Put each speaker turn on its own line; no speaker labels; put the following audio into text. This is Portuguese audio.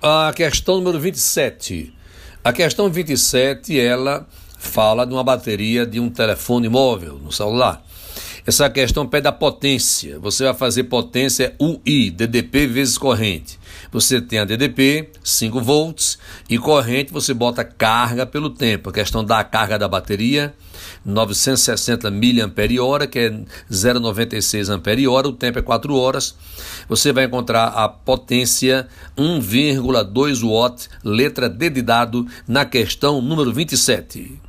A questão número 27. A questão 27, ela fala de uma bateria de um telefone móvel no celular. Essa questão pede a potência. Você vai fazer potência UI, DDP vezes corrente. Você tem a DDP, 5 volts, e corrente você bota carga pelo tempo. A questão da carga da bateria, 960 mAh, que é 0,96 ampere-hora, o tempo é 4 horas. Você vai encontrar a potência 1,2 watt, letra D de dado, na questão número 27.